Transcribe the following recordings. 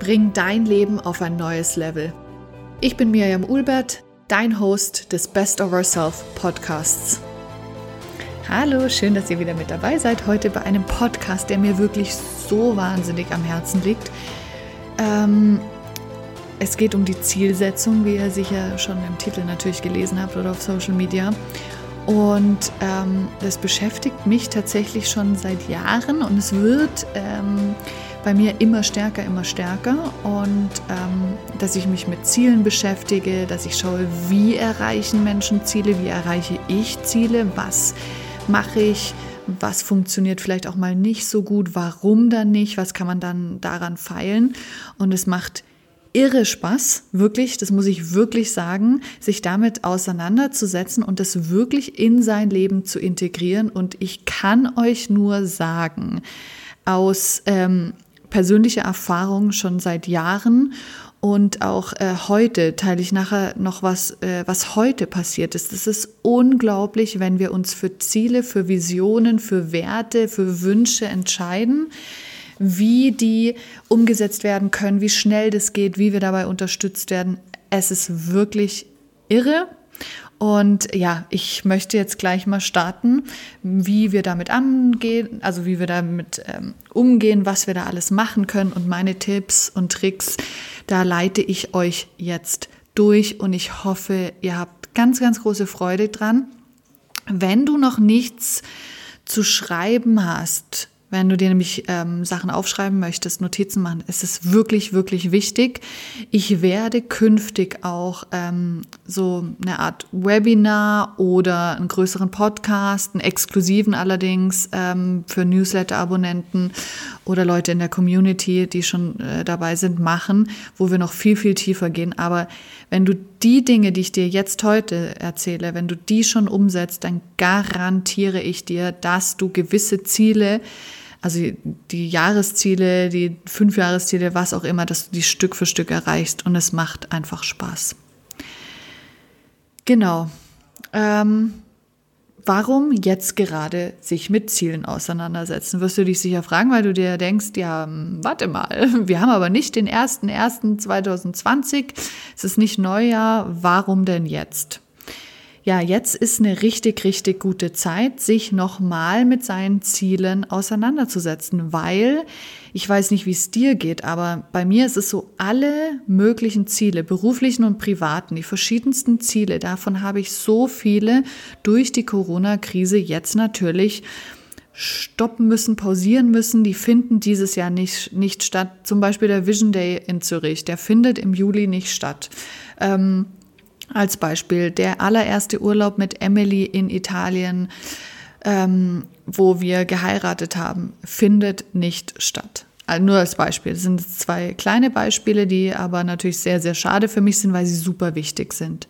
Bring dein Leben auf ein neues Level. Ich bin Miriam Ulbert, dein Host des Best of Ourself Podcasts. Hallo, schön, dass ihr wieder mit dabei seid. Heute bei einem Podcast, der mir wirklich so wahnsinnig am Herzen liegt. Ähm, es geht um die Zielsetzung, wie ihr sicher schon im Titel natürlich gelesen habt oder auf Social Media. Und ähm, das beschäftigt mich tatsächlich schon seit Jahren und es wird ähm, bei mir immer stärker, immer stärker und ähm, dass ich mich mit Zielen beschäftige, dass ich schaue, wie erreichen Menschen Ziele, wie erreiche ich Ziele, was mache ich, was funktioniert vielleicht auch mal nicht so gut, warum dann nicht, was kann man dann daran feilen und es macht irre Spaß, wirklich, das muss ich wirklich sagen, sich damit auseinanderzusetzen und das wirklich in sein Leben zu integrieren. Und ich kann euch nur sagen, aus ähm, persönliche Erfahrung schon seit Jahren und auch äh, heute teile ich nachher noch was, äh, was heute passiert ist. Es ist unglaublich, wenn wir uns für Ziele, für Visionen, für Werte, für Wünsche entscheiden, wie die umgesetzt werden können, wie schnell das geht, wie wir dabei unterstützt werden. Es ist wirklich irre und ja, ich möchte jetzt gleich mal starten, wie wir damit angehen, also wie wir damit ähm, umgehen, was wir da alles machen können und meine Tipps und Tricks, da leite ich euch jetzt durch und ich hoffe, ihr habt ganz, ganz große Freude dran. Wenn du noch nichts zu schreiben hast, wenn du dir nämlich ähm, Sachen aufschreiben möchtest, Notizen machen, ist es wirklich, wirklich wichtig. Ich werde künftig auch ähm, so eine Art Webinar oder einen größeren Podcast, einen exklusiven allerdings ähm, für Newsletter-Abonnenten oder Leute in der Community, die schon äh, dabei sind, machen, wo wir noch viel, viel tiefer gehen. Aber wenn du die Dinge, die ich dir jetzt heute erzähle, wenn du die schon umsetzt, dann garantiere ich dir, dass du gewisse Ziele also die Jahresziele, die Fünfjahresziele, was auch immer, dass du die Stück für Stück erreichst und es macht einfach Spaß. Genau. Ähm, warum jetzt gerade sich mit Zielen auseinandersetzen? Wirst du dich sicher fragen, weil du dir denkst, ja, hm, warte mal, wir haben aber nicht den 01.01.2020, es ist nicht Neujahr, warum denn jetzt? Ja, jetzt ist eine richtig, richtig gute Zeit, sich nochmal mit seinen Zielen auseinanderzusetzen, weil ich weiß nicht, wie es dir geht, aber bei mir ist es so, alle möglichen Ziele, beruflichen und privaten, die verschiedensten Ziele, davon habe ich so viele durch die Corona-Krise jetzt natürlich stoppen müssen, pausieren müssen. Die finden dieses Jahr nicht, nicht statt. Zum Beispiel der Vision Day in Zürich, der findet im Juli nicht statt. Ähm, als Beispiel der allererste Urlaub mit Emily in Italien, ähm, wo wir geheiratet haben, findet nicht statt. Also nur als Beispiel. Das sind zwei kleine Beispiele, die aber natürlich sehr, sehr schade für mich sind, weil sie super wichtig sind.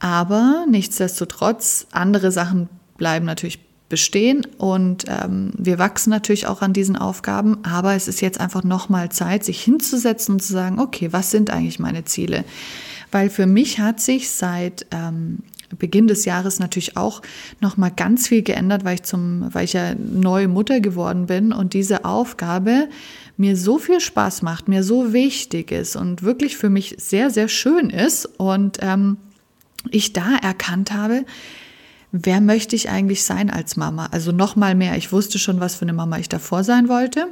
Aber nichtsdestotrotz, andere Sachen bleiben natürlich bestehen und ähm, wir wachsen natürlich auch an diesen Aufgaben, aber es ist jetzt einfach nochmal Zeit, sich hinzusetzen und zu sagen, okay, was sind eigentlich meine Ziele? weil für mich hat sich seit ähm, Beginn des Jahres natürlich auch noch mal ganz viel geändert, weil ich zum, weil ich ja neue Mutter geworden bin und diese Aufgabe mir so viel Spaß macht, mir so wichtig ist und wirklich für mich sehr sehr schön ist und ähm, ich da erkannt habe, wer möchte ich eigentlich sein als Mama? Also noch mal mehr. Ich wusste schon, was für eine Mama ich davor sein wollte.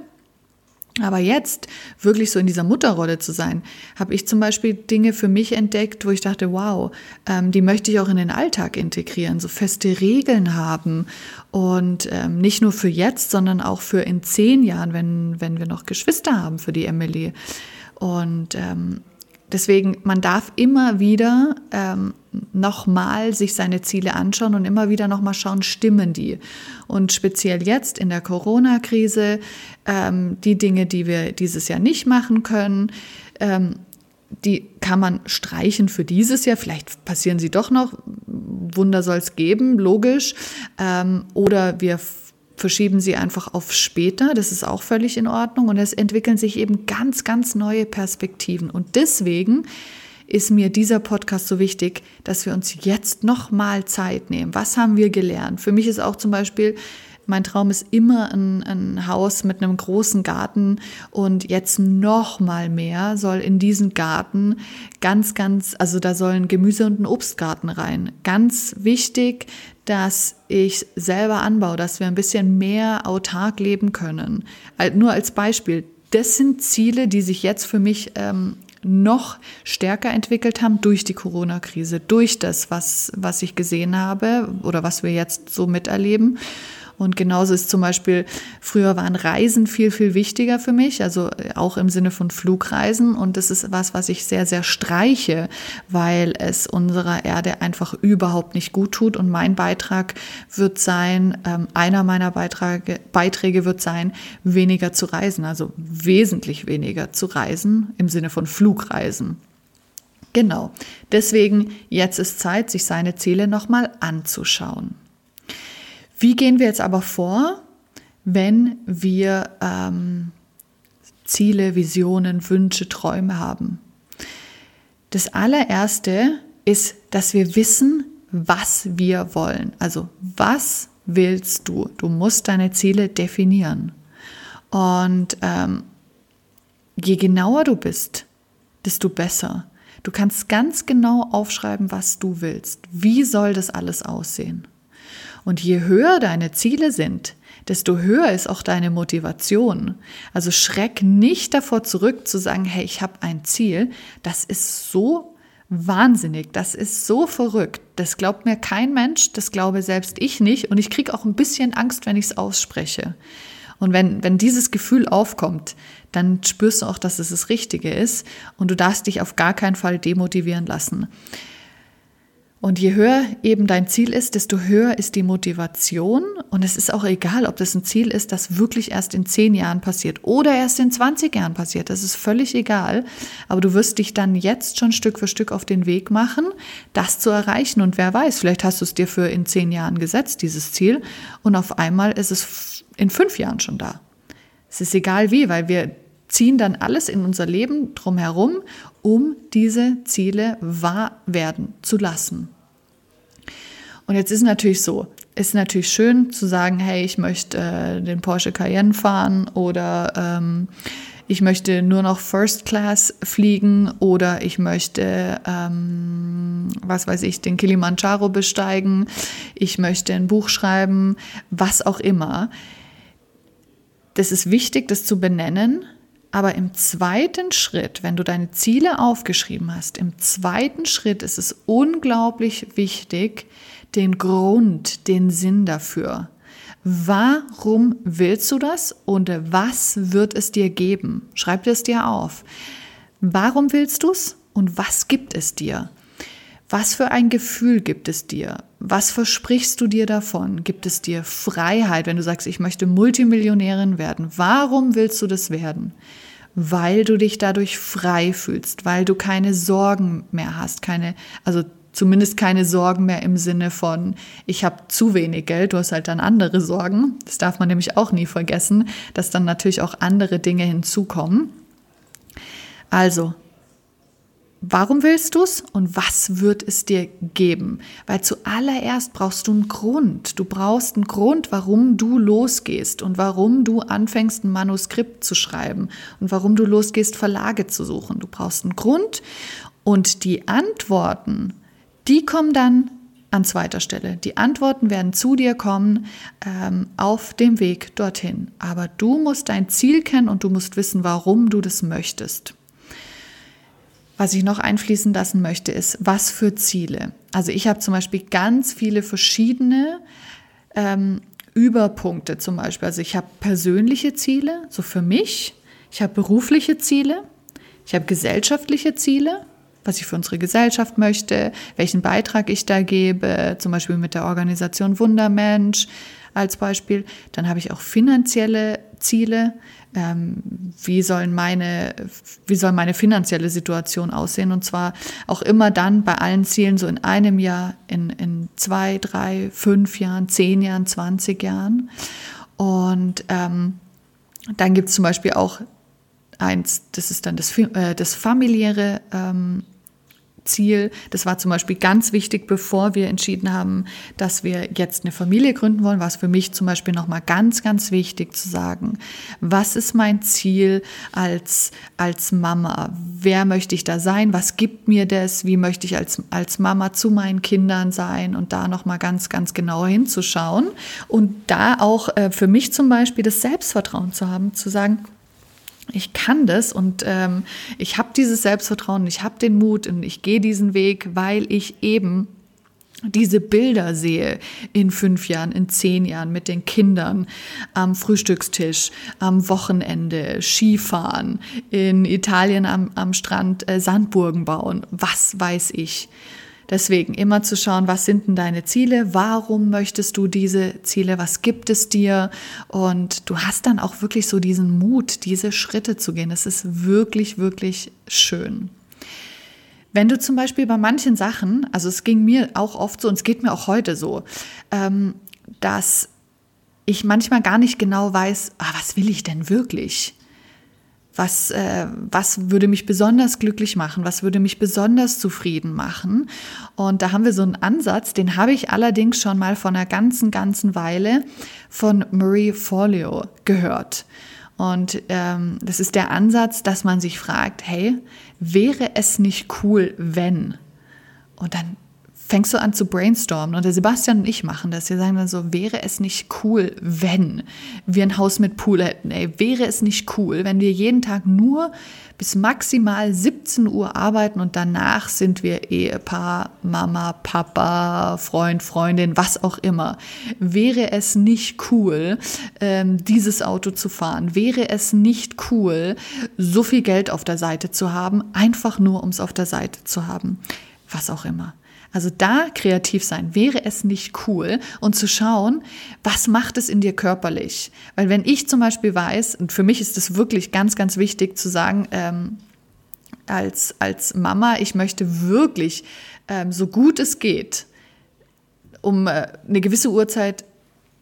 Aber jetzt wirklich so in dieser Mutterrolle zu sein, habe ich zum Beispiel Dinge für mich entdeckt, wo ich dachte, wow, ähm, die möchte ich auch in den Alltag integrieren, so feste Regeln haben und ähm, nicht nur für jetzt, sondern auch für in zehn Jahren, wenn, wenn wir noch Geschwister haben für die Emily. Und ähm, Deswegen, man darf immer wieder ähm, nochmal sich seine Ziele anschauen und immer wieder nochmal schauen, stimmen die? Und speziell jetzt in der Corona-Krise, ähm, die Dinge, die wir dieses Jahr nicht machen können, ähm, die kann man streichen für dieses Jahr. Vielleicht passieren sie doch noch. Wunder soll es geben, logisch. Ähm, oder wir verschieben sie einfach auf später. Das ist auch völlig in Ordnung. Und es entwickeln sich eben ganz, ganz neue Perspektiven. Und deswegen ist mir dieser Podcast so wichtig, dass wir uns jetzt nochmal Zeit nehmen. Was haben wir gelernt? Für mich ist auch zum Beispiel mein Traum ist immer ein, ein, Haus mit einem großen Garten und jetzt noch mal mehr soll in diesen Garten ganz, ganz, also da sollen Gemüse und ein Obstgarten rein. Ganz wichtig, dass ich selber anbaue, dass wir ein bisschen mehr autark leben können. Nur als Beispiel. Das sind Ziele, die sich jetzt für mich ähm, noch stärker entwickelt haben durch die Corona-Krise, durch das, was, was ich gesehen habe oder was wir jetzt so miterleben. Und genauso ist zum Beispiel, früher waren Reisen viel, viel wichtiger für mich, also äh, auch im Sinne von Flugreisen. Und das ist was, was ich sehr, sehr streiche, weil es unserer Erde einfach überhaupt nicht gut tut. Und mein Beitrag wird sein, ähm, einer meiner Beiträge, Beiträge wird sein, weniger zu reisen, also wesentlich weniger zu reisen im Sinne von Flugreisen. Genau. Deswegen jetzt ist Zeit, sich seine Ziele nochmal anzuschauen. Wie gehen wir jetzt aber vor, wenn wir ähm, Ziele, Visionen, Wünsche, Träume haben? Das allererste ist, dass wir wissen, was wir wollen. Also was willst du? Du musst deine Ziele definieren. Und ähm, je genauer du bist, desto besser. Du kannst ganz genau aufschreiben, was du willst. Wie soll das alles aussehen? Und je höher deine Ziele sind, desto höher ist auch deine Motivation. Also schreck nicht davor zurück zu sagen, hey, ich habe ein Ziel. Das ist so wahnsinnig, das ist so verrückt. Das glaubt mir kein Mensch, das glaube selbst ich nicht. Und ich kriege auch ein bisschen Angst, wenn ich es ausspreche. Und wenn, wenn dieses Gefühl aufkommt, dann spürst du auch, dass es das Richtige ist und du darfst dich auf gar keinen Fall demotivieren lassen. Und je höher eben dein Ziel ist, desto höher ist die Motivation. Und es ist auch egal, ob das ein Ziel ist, das wirklich erst in zehn Jahren passiert oder erst in 20 Jahren passiert. Das ist völlig egal. Aber du wirst dich dann jetzt schon Stück für Stück auf den Weg machen, das zu erreichen. Und wer weiß, vielleicht hast du es dir für in zehn Jahren gesetzt, dieses Ziel. Und auf einmal ist es in fünf Jahren schon da. Es ist egal wie, weil wir ziehen dann alles in unser Leben drumherum, um diese Ziele wahr werden zu lassen. Und jetzt ist natürlich so, ist natürlich schön zu sagen, hey, ich möchte äh, den Porsche Cayenne fahren oder ähm, ich möchte nur noch First Class fliegen oder ich möchte, ähm, was weiß ich, den Kilimanjaro besteigen, ich möchte ein Buch schreiben, was auch immer. Das ist wichtig, das zu benennen, aber im zweiten Schritt, wenn du deine Ziele aufgeschrieben hast, im zweiten Schritt ist es unglaublich wichtig, den Grund, den Sinn dafür. Warum willst du das und was wird es dir geben? Schreib es dir auf. Warum willst du es und was gibt es dir? Was für ein Gefühl gibt es dir? Was versprichst du dir davon? Gibt es dir Freiheit, wenn du sagst, ich möchte Multimillionärin werden? Warum willst du das werden? Weil du dich dadurch frei fühlst, weil du keine Sorgen mehr hast, keine, also zumindest keine Sorgen mehr im Sinne von, ich habe zu wenig Geld, du hast halt dann andere Sorgen. Das darf man nämlich auch nie vergessen, dass dann natürlich auch andere Dinge hinzukommen. Also, Warum willst du es und was wird es dir geben? Weil zuallererst brauchst du einen Grund. Du brauchst einen Grund, warum du losgehst und warum du anfängst, ein Manuskript zu schreiben und warum du losgehst, Verlage zu suchen. Du brauchst einen Grund und die Antworten, die kommen dann an zweiter Stelle. Die Antworten werden zu dir kommen ähm, auf dem Weg dorthin. Aber du musst dein Ziel kennen und du musst wissen, warum du das möchtest. Was ich noch einfließen lassen möchte, ist, was für Ziele. Also ich habe zum Beispiel ganz viele verschiedene ähm, Überpunkte zum Beispiel. Also ich habe persönliche Ziele, so für mich. Ich habe berufliche Ziele. Ich habe gesellschaftliche Ziele, was ich für unsere Gesellschaft möchte, welchen Beitrag ich da gebe, zum Beispiel mit der Organisation Wundermensch als Beispiel. Dann habe ich auch finanzielle Ziele, ähm, wie, sollen meine, wie soll meine finanzielle Situation aussehen. Und zwar auch immer dann bei allen Zielen, so in einem Jahr, in, in zwei, drei, fünf Jahren, zehn Jahren, 20 Jahren. Und ähm, dann gibt es zum Beispiel auch eins, das ist dann das, äh, das familiäre ähm, Ziel. Das war zum Beispiel ganz wichtig, bevor wir entschieden haben, dass wir jetzt eine Familie gründen wollen, war es für mich zum Beispiel nochmal ganz, ganz wichtig zu sagen, was ist mein Ziel als, als Mama? Wer möchte ich da sein? Was gibt mir das? Wie möchte ich als, als Mama zu meinen Kindern sein? Und da nochmal ganz, ganz genau hinzuschauen und da auch äh, für mich zum Beispiel das Selbstvertrauen zu haben, zu sagen, ich kann das und ähm, ich habe dieses Selbstvertrauen, ich habe den Mut und ich gehe diesen Weg, weil ich eben diese Bilder sehe in fünf Jahren, in zehn Jahren mit den Kindern am Frühstückstisch, am Wochenende, Skifahren, in Italien am, am Strand äh, Sandburgen bauen, was weiß ich. Deswegen immer zu schauen, was sind denn deine Ziele? Warum möchtest du diese Ziele? Was gibt es dir? Und du hast dann auch wirklich so diesen Mut, diese Schritte zu gehen. Das ist wirklich, wirklich schön. Wenn du zum Beispiel bei manchen Sachen, also es ging mir auch oft so und es geht mir auch heute so, ähm, dass ich manchmal gar nicht genau weiß, ah, was will ich denn wirklich? Was, äh, was würde mich besonders glücklich machen? Was würde mich besonders zufrieden machen? Und da haben wir so einen Ansatz, den habe ich allerdings schon mal vor einer ganzen, ganzen Weile von Marie Forleo gehört. Und ähm, das ist der Ansatz, dass man sich fragt, hey, wäre es nicht cool, wenn? Und dann fängst du an zu brainstormen. Und der Sebastian und ich machen das. Wir sagen dann so, wäre es nicht cool, wenn wir ein Haus mit Pool hätten? Ey, wäre es nicht cool, wenn wir jeden Tag nur bis maximal 17 Uhr arbeiten und danach sind wir Ehepaar, Mama, Papa, Freund, Freundin, was auch immer. Wäre es nicht cool, ähm, dieses Auto zu fahren? Wäre es nicht cool, so viel Geld auf der Seite zu haben, einfach nur um es auf der Seite zu haben? Was auch immer. Also da kreativ sein, wäre es nicht cool und zu schauen, was macht es in dir körperlich? Weil wenn ich zum Beispiel weiß, und für mich ist es wirklich ganz, ganz wichtig zu sagen, ähm, als, als Mama, ich möchte wirklich ähm, so gut es geht, um äh, eine gewisse Uhrzeit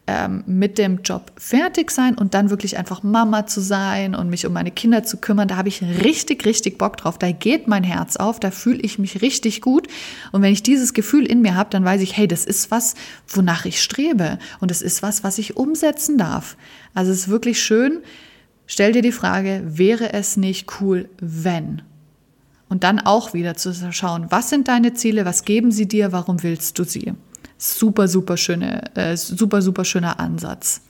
ähm, mit dem Job fertig sein und dann wirklich einfach Mama zu sein und mich um meine Kinder zu kümmern. Da habe ich richtig, richtig Bock drauf. Da geht mein Herz auf, da fühle ich mich richtig gut. Und wenn ich dieses Gefühl in mir habe, dann weiß ich, hey, das ist was, wonach ich strebe. Und es ist was, was ich umsetzen darf. Also es ist wirklich schön. Stell dir die Frage, wäre es nicht cool, wenn? Und dann auch wieder zu schauen, was sind deine Ziele, was geben sie dir, warum willst du sie? Super, super schöne, äh, super, super schöner Ansatz.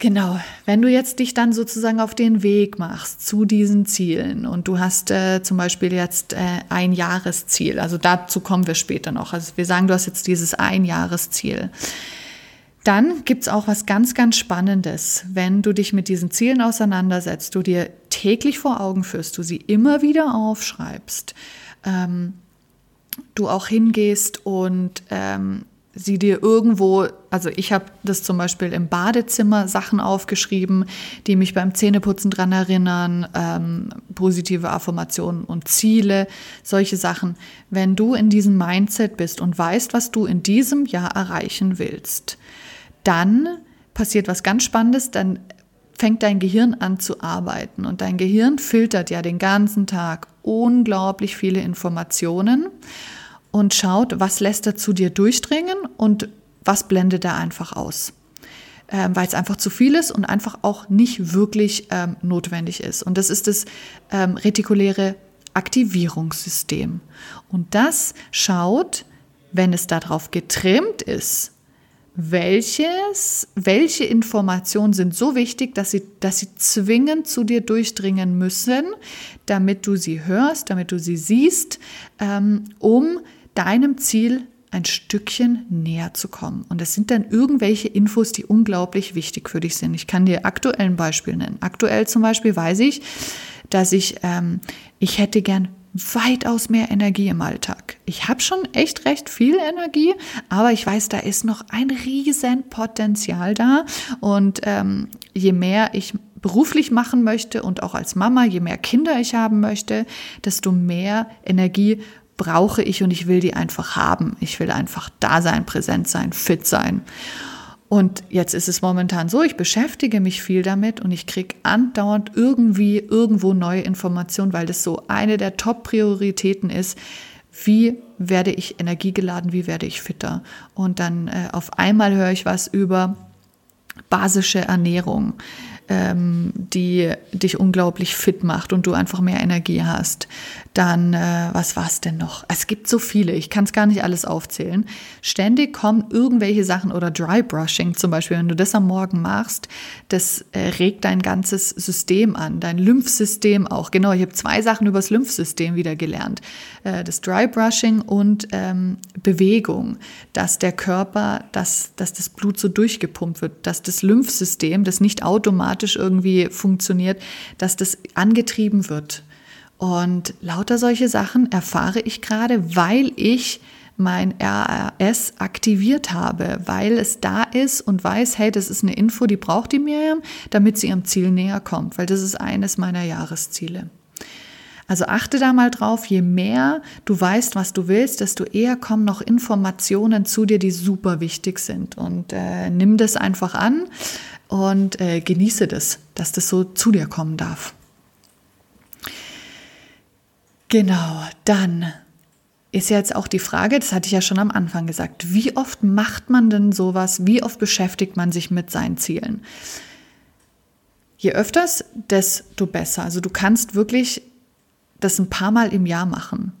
Genau, wenn du jetzt dich dann sozusagen auf den Weg machst zu diesen Zielen und du hast äh, zum Beispiel jetzt äh, ein Jahresziel, also dazu kommen wir später noch. Also wir sagen, du hast jetzt dieses ein Jahresziel. Dann gibt's auch was ganz, ganz Spannendes, wenn du dich mit diesen Zielen auseinandersetzt, du dir täglich vor Augen führst, du sie immer wieder aufschreibst. Ähm, du auch hingehst und ähm, sie dir irgendwo, also ich habe das zum Beispiel im Badezimmer Sachen aufgeschrieben, die mich beim Zähneputzen dran erinnern, ähm, positive Affirmationen und Ziele, solche Sachen. Wenn du in diesem Mindset bist und weißt, was du in diesem Jahr erreichen willst, dann passiert was ganz Spannendes, dann fängt dein Gehirn an zu arbeiten und dein Gehirn filtert ja den ganzen Tag unglaublich viele Informationen und schaut, was lässt er zu dir durchdringen und was blendet er einfach aus. Ähm, weil es einfach zu viel ist und einfach auch nicht wirklich ähm, notwendig ist. Und das ist das ähm, retikuläre Aktivierungssystem. Und das schaut, wenn es darauf getrimmt ist, welches, welche Informationen sind so wichtig, dass sie, dass sie zwingend zu dir durchdringen müssen, damit du sie hörst, damit du sie siehst, ähm, um deinem Ziel ein Stückchen näher zu kommen. Und das sind dann irgendwelche Infos, die unglaublich wichtig für dich sind. Ich kann dir aktuell ein Beispiel nennen. Aktuell zum Beispiel weiß ich, dass ich, ähm, ich hätte gern weitaus mehr Energie im Alltag. Ich habe schon echt recht viel Energie, aber ich weiß, da ist noch ein riesen Potenzial da. Und ähm, je mehr ich beruflich machen möchte und auch als Mama, je mehr Kinder ich haben möchte, desto mehr Energie brauche ich und ich will die einfach haben. Ich will einfach da sein, präsent sein, fit sein. Und jetzt ist es momentan so, ich beschäftige mich viel damit und ich kriege andauernd irgendwie irgendwo neue Informationen, weil das so eine der Top-Prioritäten ist. Wie werde ich energiegeladen, wie werde ich fitter? Und dann äh, auf einmal höre ich was über basische Ernährung ähm, die dich unglaublich fit macht und du einfach mehr Energie hast. Dann, äh, was war es denn noch? Es gibt so viele, ich kann es gar nicht alles aufzählen. Ständig kommen irgendwelche Sachen oder Dry Brushing zum Beispiel, wenn du das am Morgen machst, das äh, regt dein ganzes System an, dein Lymphsystem auch. Genau, ich habe zwei Sachen über das Lymphsystem wieder gelernt. Äh, das Dry Brushing und ähm, Bewegung, dass der Körper, dass, dass das Blut so durchgepumpt wird, dass das Lymphsystem, das nicht automatisch irgendwie funktioniert, dass das angetrieben wird. Und lauter solche Sachen erfahre ich gerade, weil ich mein RAS aktiviert habe, weil es da ist und weiß, hey, das ist eine Info, die braucht die Miriam, damit sie ihrem Ziel näher kommt, weil das ist eines meiner Jahresziele. Also achte da mal drauf, je mehr du weißt, was du willst, desto eher kommen noch Informationen zu dir, die super wichtig sind. Und äh, nimm das einfach an und äh, genieße das, dass das so zu dir kommen darf. Genau, dann ist jetzt auch die Frage, das hatte ich ja schon am Anfang gesagt, wie oft macht man denn sowas, wie oft beschäftigt man sich mit seinen Zielen? Je öfters, desto besser. Also du kannst wirklich das ein paar Mal im Jahr machen.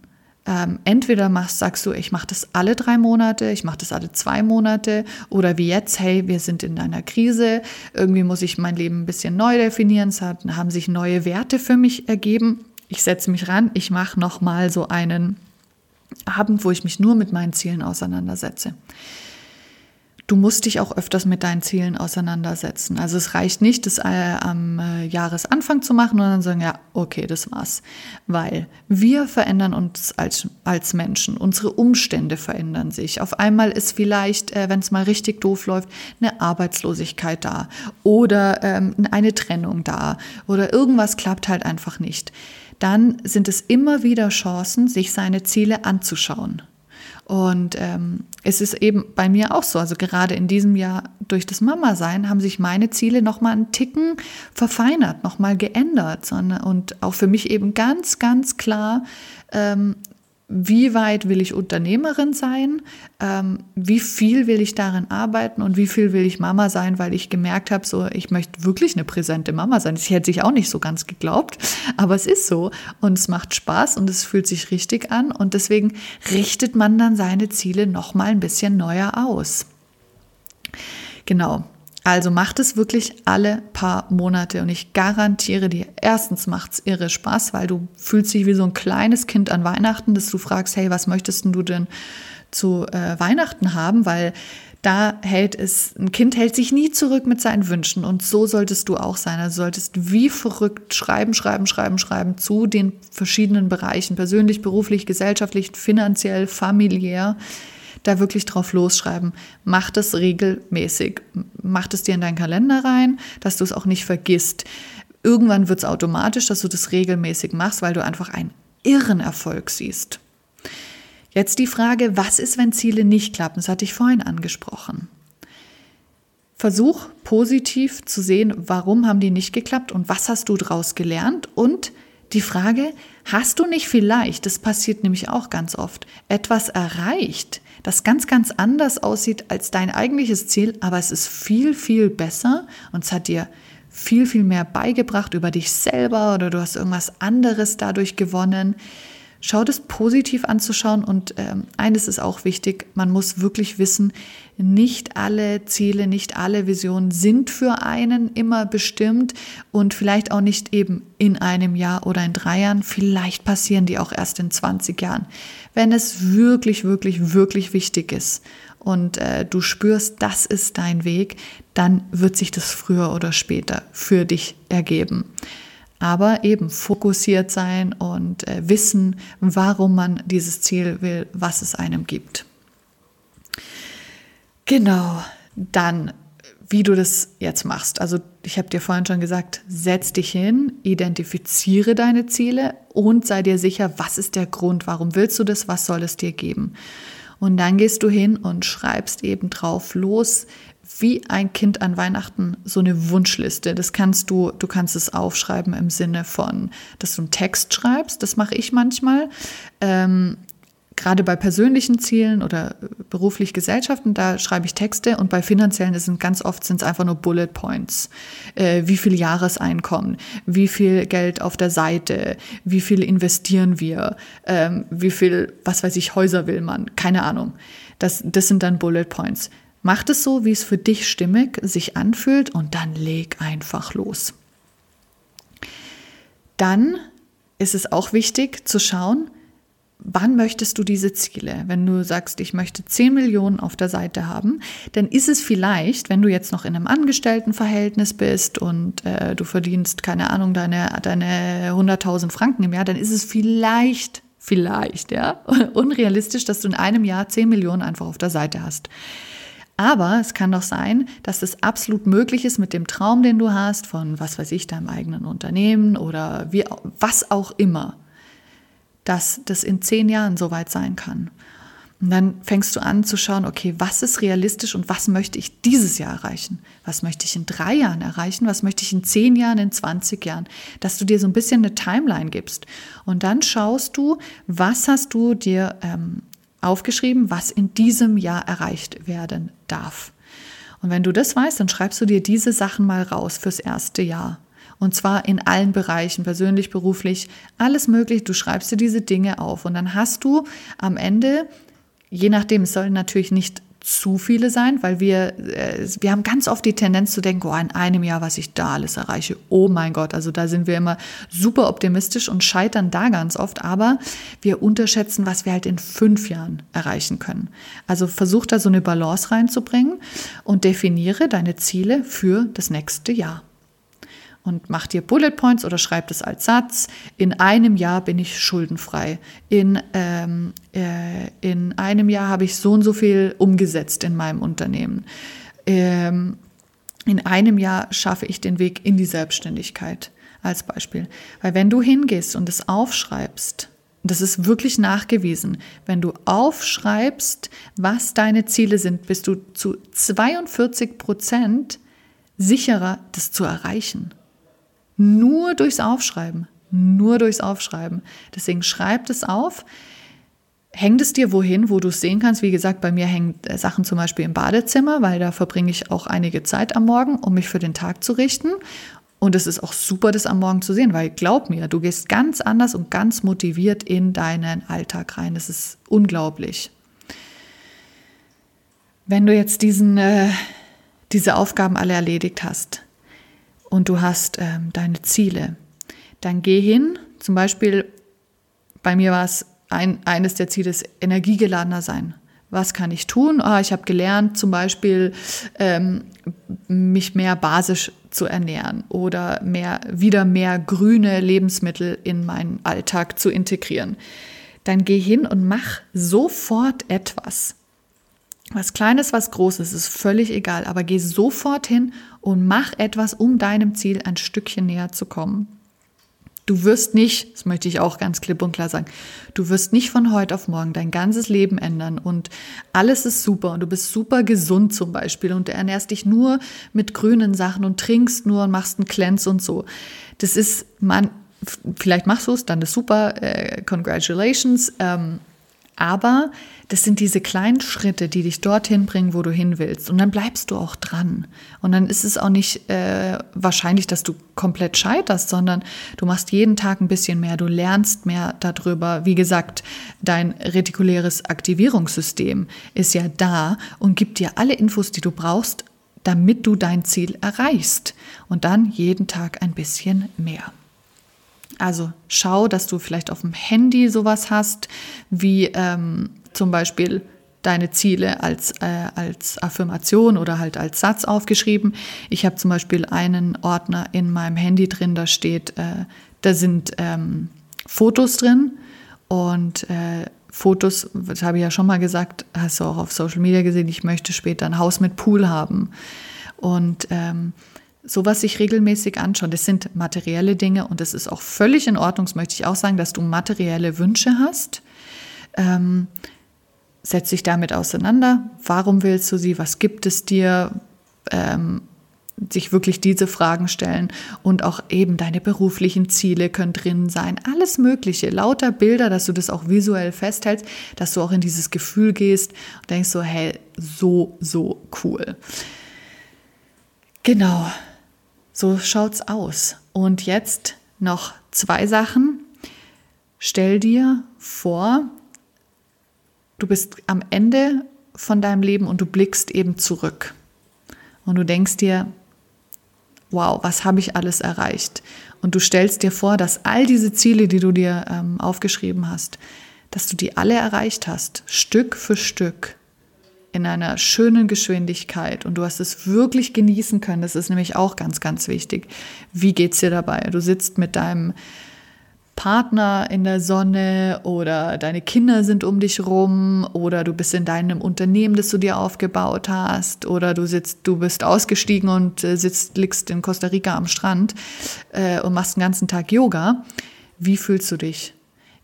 Ähm, entweder machst, sagst du, ich mache das alle drei Monate, ich mache das alle zwei Monate oder wie jetzt, hey, wir sind in einer Krise, irgendwie muss ich mein Leben ein bisschen neu definieren, es hat, haben sich neue Werte für mich ergeben ich setze mich ran, ich mache nochmal so einen Abend, wo ich mich nur mit meinen Zielen auseinandersetze. Du musst dich auch öfters mit deinen Zielen auseinandersetzen. Also es reicht nicht, das äh, am äh, Jahresanfang zu machen und dann sagen, ja, okay, das war's. Weil wir verändern uns als, als Menschen, unsere Umstände verändern sich. Auf einmal ist vielleicht, äh, wenn es mal richtig doof läuft, eine Arbeitslosigkeit da oder ähm, eine Trennung da oder irgendwas klappt halt einfach nicht dann sind es immer wieder Chancen, sich seine Ziele anzuschauen. Und ähm, es ist eben bei mir auch so, also gerade in diesem Jahr durch das Mama-Sein haben sich meine Ziele nochmal einen Ticken verfeinert, nochmal geändert. Sondern, und auch für mich eben ganz, ganz klar ähm, wie weit will ich Unternehmerin sein, ähm, wie viel will ich darin arbeiten und wie viel will ich Mama sein, weil ich gemerkt habe, so ich möchte wirklich eine präsente Mama sein. Das hätte ich auch nicht so ganz geglaubt, aber es ist so und es macht Spaß und es fühlt sich richtig an und deswegen richtet man dann seine Ziele noch mal ein bisschen neuer aus. Genau. Also macht es wirklich alle paar Monate und ich garantiere dir, erstens macht es irre Spaß, weil du fühlst dich wie so ein kleines Kind an Weihnachten, dass du fragst, hey, was möchtest du denn zu äh, Weihnachten haben? Weil da hält es, ein Kind hält sich nie zurück mit seinen Wünschen und so solltest du auch sein. Also solltest wie verrückt schreiben, schreiben, schreiben, schreiben zu den verschiedenen Bereichen, persönlich, beruflich, gesellschaftlich, finanziell, familiär da wirklich drauf losschreiben. Mach das regelmäßig. Mach das dir in deinen Kalender rein, dass du es auch nicht vergisst. Irgendwann wird es automatisch, dass du das regelmäßig machst, weil du einfach einen irren Erfolg siehst. Jetzt die Frage, was ist, wenn Ziele nicht klappen? Das hatte ich vorhin angesprochen. Versuch positiv zu sehen, warum haben die nicht geklappt und was hast du daraus gelernt und die Frage, hast du nicht vielleicht, das passiert nämlich auch ganz oft, etwas erreicht, das ganz, ganz anders aussieht als dein eigentliches Ziel, aber es ist viel, viel besser und es hat dir viel, viel mehr beigebracht über dich selber oder du hast irgendwas anderes dadurch gewonnen. Schau das positiv anzuschauen und ähm, eines ist auch wichtig, man muss wirklich wissen, nicht alle Ziele, nicht alle Visionen sind für einen immer bestimmt und vielleicht auch nicht eben in einem Jahr oder in drei Jahren, vielleicht passieren die auch erst in 20 Jahren. Wenn es wirklich, wirklich, wirklich wichtig ist und äh, du spürst, das ist dein Weg, dann wird sich das früher oder später für dich ergeben. Aber eben fokussiert sein und äh, wissen, warum man dieses Ziel will, was es einem gibt. Genau, dann wie du das jetzt machst. Also ich habe dir vorhin schon gesagt, setz dich hin, identifiziere deine Ziele und sei dir sicher, was ist der Grund, warum willst du das, was soll es dir geben. Und dann gehst du hin und schreibst eben drauf los, wie ein Kind an Weihnachten so eine Wunschliste. Das kannst du, du kannst es aufschreiben im Sinne von, dass du einen Text schreibst. Das mache ich manchmal. Ähm, gerade bei persönlichen Zielen oder beruflich Gesellschaften, da schreibe ich Texte und bei finanziellen sind ganz oft sind es einfach nur Bullet Points. Äh, wie viel Jahreseinkommen, wie viel Geld auf der Seite, wie viel investieren wir, ähm, wie viel, was weiß ich, Häuser will man, keine Ahnung. Das, das sind dann Bullet Points. Mach es so, wie es für dich stimmig sich anfühlt und dann leg einfach los. Dann ist es auch wichtig zu schauen, wann möchtest du diese Ziele? Wenn du sagst, ich möchte 10 Millionen auf der Seite haben, dann ist es vielleicht, wenn du jetzt noch in einem Angestelltenverhältnis bist und äh, du verdienst, keine Ahnung, deine, deine 100.000 Franken im Jahr, dann ist es vielleicht, vielleicht, ja, unrealistisch, dass du in einem Jahr 10 Millionen einfach auf der Seite hast. Aber es kann doch sein, dass es absolut möglich ist mit dem Traum, den du hast, von was weiß ich, deinem eigenen Unternehmen oder wie, was auch immer dass das in zehn Jahren soweit sein kann. Und dann fängst du an zu schauen, okay, was ist realistisch und was möchte ich dieses Jahr erreichen? Was möchte ich in drei Jahren erreichen? Was möchte ich in zehn Jahren, in 20 Jahren? Dass du dir so ein bisschen eine Timeline gibst. Und dann schaust du, was hast du dir ähm, aufgeschrieben, was in diesem Jahr erreicht werden darf. Und wenn du das weißt, dann schreibst du dir diese Sachen mal raus fürs erste Jahr. Und zwar in allen Bereichen, persönlich, beruflich, alles möglich. Du schreibst dir diese Dinge auf und dann hast du am Ende, je nachdem, es soll natürlich nicht zu viele sein, weil wir, äh, wir haben ganz oft die Tendenz zu denken, oh, in einem Jahr, was ich da alles erreiche, oh mein Gott, also da sind wir immer super optimistisch und scheitern da ganz oft, aber wir unterschätzen, was wir halt in fünf Jahren erreichen können. Also versuch da so eine Balance reinzubringen und definiere deine Ziele für das nächste Jahr und mach dir Bullet Points oder schreib es als Satz. In einem Jahr bin ich schuldenfrei. In, ähm, äh, in einem Jahr habe ich so und so viel umgesetzt in meinem Unternehmen. Ähm, in einem Jahr schaffe ich den Weg in die Selbstständigkeit als Beispiel. Weil wenn du hingehst und es aufschreibst, das ist wirklich nachgewiesen. Wenn du aufschreibst, was deine Ziele sind, bist du zu 42 Prozent sicherer, das zu erreichen. Nur durchs Aufschreiben. Nur durchs Aufschreiben. Deswegen schreib es auf. Hängt es dir wohin, wo du es sehen kannst? Wie gesagt, bei mir hängen äh, Sachen zum Beispiel im Badezimmer, weil da verbringe ich auch einige Zeit am Morgen, um mich für den Tag zu richten. Und es ist auch super, das am Morgen zu sehen, weil glaub mir, du gehst ganz anders und ganz motiviert in deinen Alltag rein. Das ist unglaublich. Wenn du jetzt diesen, äh, diese Aufgaben alle erledigt hast, und du hast ähm, deine Ziele, dann geh hin. Zum Beispiel, bei mir war es ein, eines der Ziele, ist energiegeladener sein. Was kann ich tun? Oh, ich habe gelernt, zum Beispiel ähm, mich mehr basisch zu ernähren oder mehr, wieder mehr grüne Lebensmittel in meinen Alltag zu integrieren. Dann geh hin und mach sofort etwas. Was Kleines, was Großes, ist völlig egal, aber geh sofort hin und mach etwas, um deinem Ziel ein Stückchen näher zu kommen. Du wirst nicht, das möchte ich auch ganz klipp und klar sagen, du wirst nicht von heute auf morgen dein ganzes Leben ändern und alles ist super und du bist super gesund zum Beispiel und du ernährst dich nur mit grünen Sachen und trinkst nur und machst einen Cleanse und so. Das ist, man, vielleicht machst du es, dann ist super, äh, congratulations, ähm, aber das sind diese kleinen Schritte, die dich dorthin bringen, wo du hin willst. Und dann bleibst du auch dran. Und dann ist es auch nicht äh, wahrscheinlich, dass du komplett scheiterst, sondern du machst jeden Tag ein bisschen mehr, du lernst mehr darüber. Wie gesagt, dein retikuläres Aktivierungssystem ist ja da und gibt dir alle Infos, die du brauchst, damit du dein Ziel erreichst. Und dann jeden Tag ein bisschen mehr. Also schau, dass du vielleicht auf dem Handy sowas hast, wie ähm, zum Beispiel deine Ziele als, äh, als Affirmation oder halt als Satz aufgeschrieben. Ich habe zum Beispiel einen Ordner in meinem Handy drin, da steht, äh, da sind ähm, Fotos drin und äh, Fotos, das habe ich ja schon mal gesagt, hast du auch auf Social Media gesehen, ich möchte später ein Haus mit Pool haben. Und ähm, sowas sich regelmäßig anschauen. Das sind materielle Dinge und es ist auch völlig in Ordnung, das möchte ich auch sagen, dass du materielle Wünsche hast. Ähm, setz dich damit auseinander. Warum willst du sie? Was gibt es dir? Ähm, sich wirklich diese Fragen stellen und auch eben deine beruflichen Ziele können drin sein. Alles Mögliche, lauter Bilder, dass du das auch visuell festhältst, dass du auch in dieses Gefühl gehst und denkst so, hey, so, so cool. Genau, so schaut's aus. Und jetzt noch zwei Sachen. Stell dir vor, du bist am Ende von deinem Leben und du blickst eben zurück. Und du denkst dir, wow, was habe ich alles erreicht? Und du stellst dir vor, dass all diese Ziele, die du dir ähm, aufgeschrieben hast, dass du die alle erreicht hast, Stück für Stück in einer schönen Geschwindigkeit und du hast es wirklich genießen können. Das ist nämlich auch ganz, ganz wichtig. Wie geht's dir dabei? Du sitzt mit deinem Partner in der Sonne oder deine Kinder sind um dich rum oder du bist in deinem Unternehmen, das du dir aufgebaut hast oder du sitzt, du bist ausgestiegen und äh, sitzt, liegst in Costa Rica am Strand äh, und machst den ganzen Tag Yoga. Wie fühlst du dich?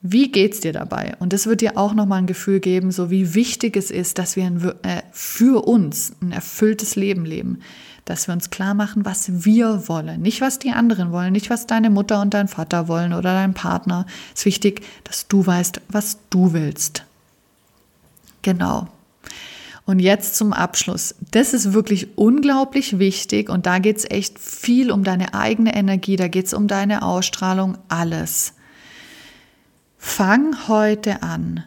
Wie geht's dir dabei? Und das wird dir auch nochmal ein Gefühl geben, so wie wichtig es ist, dass wir ein, äh, für uns ein erfülltes Leben leben. Dass wir uns klar machen, was wir wollen. Nicht, was die anderen wollen, nicht, was deine Mutter und dein Vater wollen oder dein Partner. Es ist wichtig, dass du weißt, was du willst. Genau. Und jetzt zum Abschluss. Das ist wirklich unglaublich wichtig und da geht's echt viel um deine eigene Energie, da geht's um deine Ausstrahlung, alles. Fang heute an,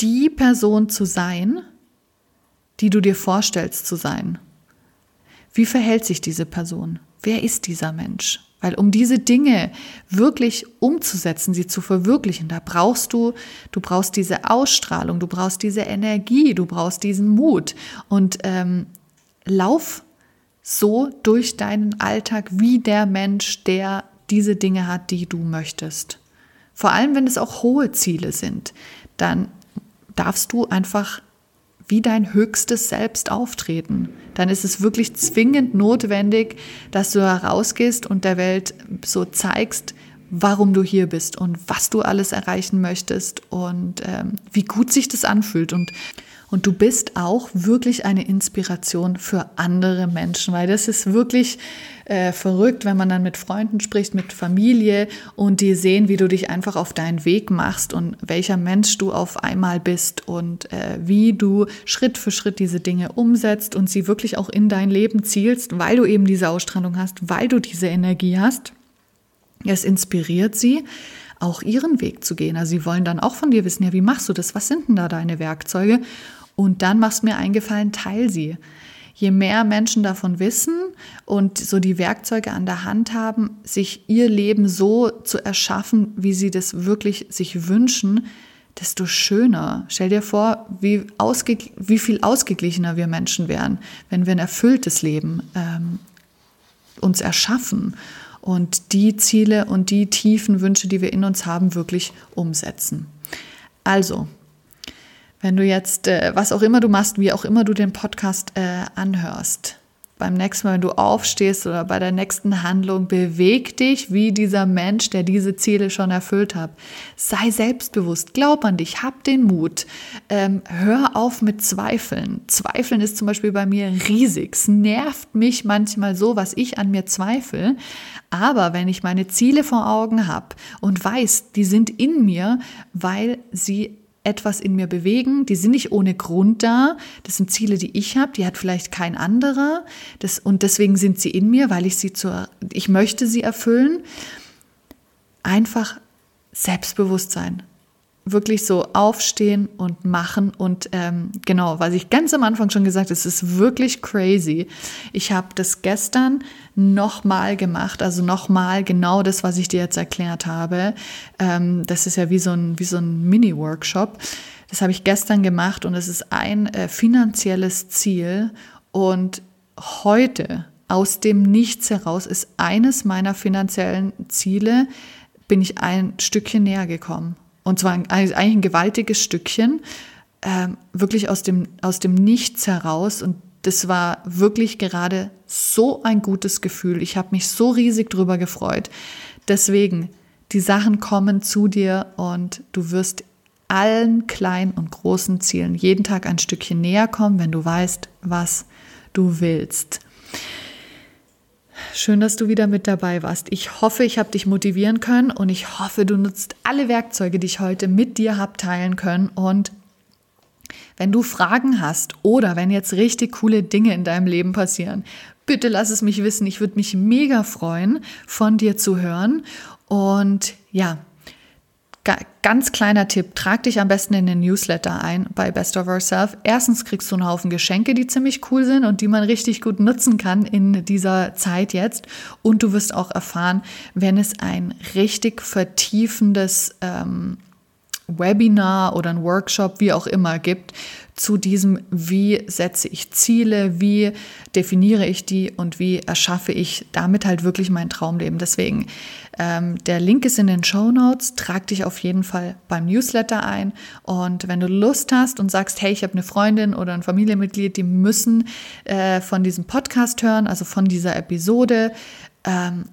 die Person zu sein, die du dir vorstellst zu sein. Wie verhält sich diese Person? Wer ist dieser Mensch? Weil um diese Dinge wirklich umzusetzen, sie zu verwirklichen, da brauchst du, du brauchst diese Ausstrahlung, du brauchst diese Energie, du brauchst diesen Mut und ähm, lauf so durch deinen Alltag wie der Mensch, der diese Dinge hat, die du möchtest. Vor allem, wenn es auch hohe Ziele sind, dann darfst du einfach wie dein höchstes Selbst auftreten. Dann ist es wirklich zwingend notwendig, dass du herausgehst und der Welt so zeigst, warum du hier bist und was du alles erreichen möchtest und ähm, wie gut sich das anfühlt. Und und du bist auch wirklich eine Inspiration für andere Menschen, weil das ist wirklich äh, verrückt, wenn man dann mit Freunden spricht, mit Familie und die sehen, wie du dich einfach auf deinen Weg machst und welcher Mensch du auf einmal bist und äh, wie du Schritt für Schritt diese Dinge umsetzt und sie wirklich auch in dein Leben zielst, weil du eben diese Ausstrahlung hast, weil du diese Energie hast. Es inspiriert sie auch ihren Weg zu gehen. Also sie wollen dann auch von dir wissen, ja, wie machst du das? Was sind denn da deine Werkzeuge? Und dann machst mir eingefallen, teil sie. Je mehr Menschen davon wissen und so die Werkzeuge an der Hand haben, sich ihr Leben so zu erschaffen, wie sie das wirklich sich wünschen, desto schöner. Stell dir vor, wie, ausge, wie viel ausgeglichener wir Menschen wären, wenn wir ein erfülltes Leben ähm, uns erschaffen und die Ziele und die tiefen Wünsche, die wir in uns haben, wirklich umsetzen. Also, wenn du jetzt, äh, was auch immer du machst, wie auch immer du den Podcast äh, anhörst, beim nächsten Mal, wenn du aufstehst oder bei der nächsten Handlung, beweg dich wie dieser Mensch, der diese Ziele schon erfüllt hat. Sei selbstbewusst, glaub an dich, hab den Mut. Ähm, hör auf mit Zweifeln. Zweifeln ist zum Beispiel bei mir riesig. Es nervt mich manchmal so, was ich an mir zweifle. Aber wenn ich meine Ziele vor Augen habe und weiß, die sind in mir, weil sie etwas in mir bewegen. Die sind nicht ohne Grund da. Das sind Ziele, die ich habe. Die hat vielleicht kein anderer. Das, und deswegen sind sie in mir, weil ich sie zur, ich möchte sie erfüllen. Einfach Selbstbewusstsein wirklich so aufstehen und machen. Und ähm, genau, was ich ganz am Anfang schon gesagt habe, es ist wirklich crazy. Ich habe das gestern nochmal gemacht, also nochmal genau das, was ich dir jetzt erklärt habe. Ähm, das ist ja wie so ein, so ein Mini-Workshop. Das habe ich gestern gemacht und es ist ein äh, finanzielles Ziel. Und heute aus dem Nichts heraus ist eines meiner finanziellen Ziele, bin ich ein Stückchen näher gekommen. Und zwar eigentlich ein gewaltiges Stückchen, äh, wirklich aus dem, aus dem Nichts heraus. Und das war wirklich gerade so ein gutes Gefühl. Ich habe mich so riesig drüber gefreut. Deswegen, die Sachen kommen zu dir und du wirst allen kleinen und großen Zielen jeden Tag ein Stückchen näher kommen, wenn du weißt, was du willst. Schön, dass du wieder mit dabei warst. Ich hoffe, ich habe dich motivieren können und ich hoffe, du nutzt alle Werkzeuge, die ich heute mit dir habe teilen können. Und wenn du Fragen hast oder wenn jetzt richtig coole Dinge in deinem Leben passieren, bitte lass es mich wissen. Ich würde mich mega freuen, von dir zu hören. Und ja, Ganz kleiner Tipp, trag dich am besten in den Newsletter ein bei Best of Ourself. Erstens kriegst du einen Haufen Geschenke, die ziemlich cool sind und die man richtig gut nutzen kann in dieser Zeit jetzt. Und du wirst auch erfahren, wenn es ein richtig vertiefendes ähm, Webinar oder ein Workshop, wie auch immer, gibt zu diesem, wie setze ich Ziele, wie definiere ich die und wie erschaffe ich damit halt wirklich mein Traumleben. Deswegen, ähm, der Link ist in den Show Notes. Trag dich auf jeden Fall beim Newsletter ein. Und wenn du Lust hast und sagst, hey, ich habe eine Freundin oder ein Familienmitglied, die müssen äh, von diesem Podcast hören, also von dieser Episode, ähm,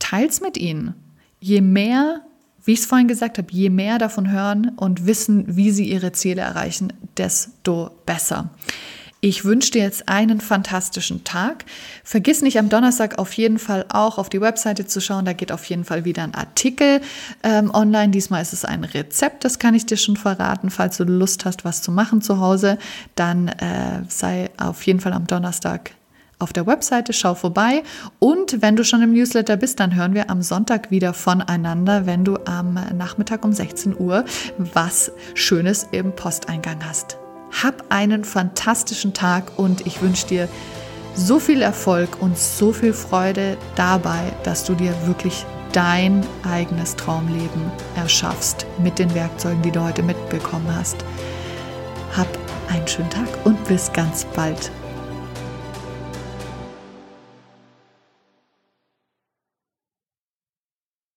teils mit ihnen. Je mehr wie ich es vorhin gesagt habe, je mehr davon hören und wissen, wie sie ihre Ziele erreichen, desto besser. Ich wünsche dir jetzt einen fantastischen Tag. Vergiss nicht am Donnerstag auf jeden Fall auch auf die Webseite zu schauen. Da geht auf jeden Fall wieder ein Artikel ähm, online. Diesmal ist es ein Rezept, das kann ich dir schon verraten. Falls du Lust hast, was zu machen zu Hause, dann äh, sei auf jeden Fall am Donnerstag auf der Webseite, schau vorbei. Und wenn du schon im Newsletter bist, dann hören wir am Sonntag wieder voneinander, wenn du am Nachmittag um 16 Uhr was Schönes im Posteingang hast. Hab einen fantastischen Tag und ich wünsche dir so viel Erfolg und so viel Freude dabei, dass du dir wirklich dein eigenes Traumleben erschaffst mit den Werkzeugen, die du heute mitbekommen hast. Hab einen schönen Tag und bis ganz bald.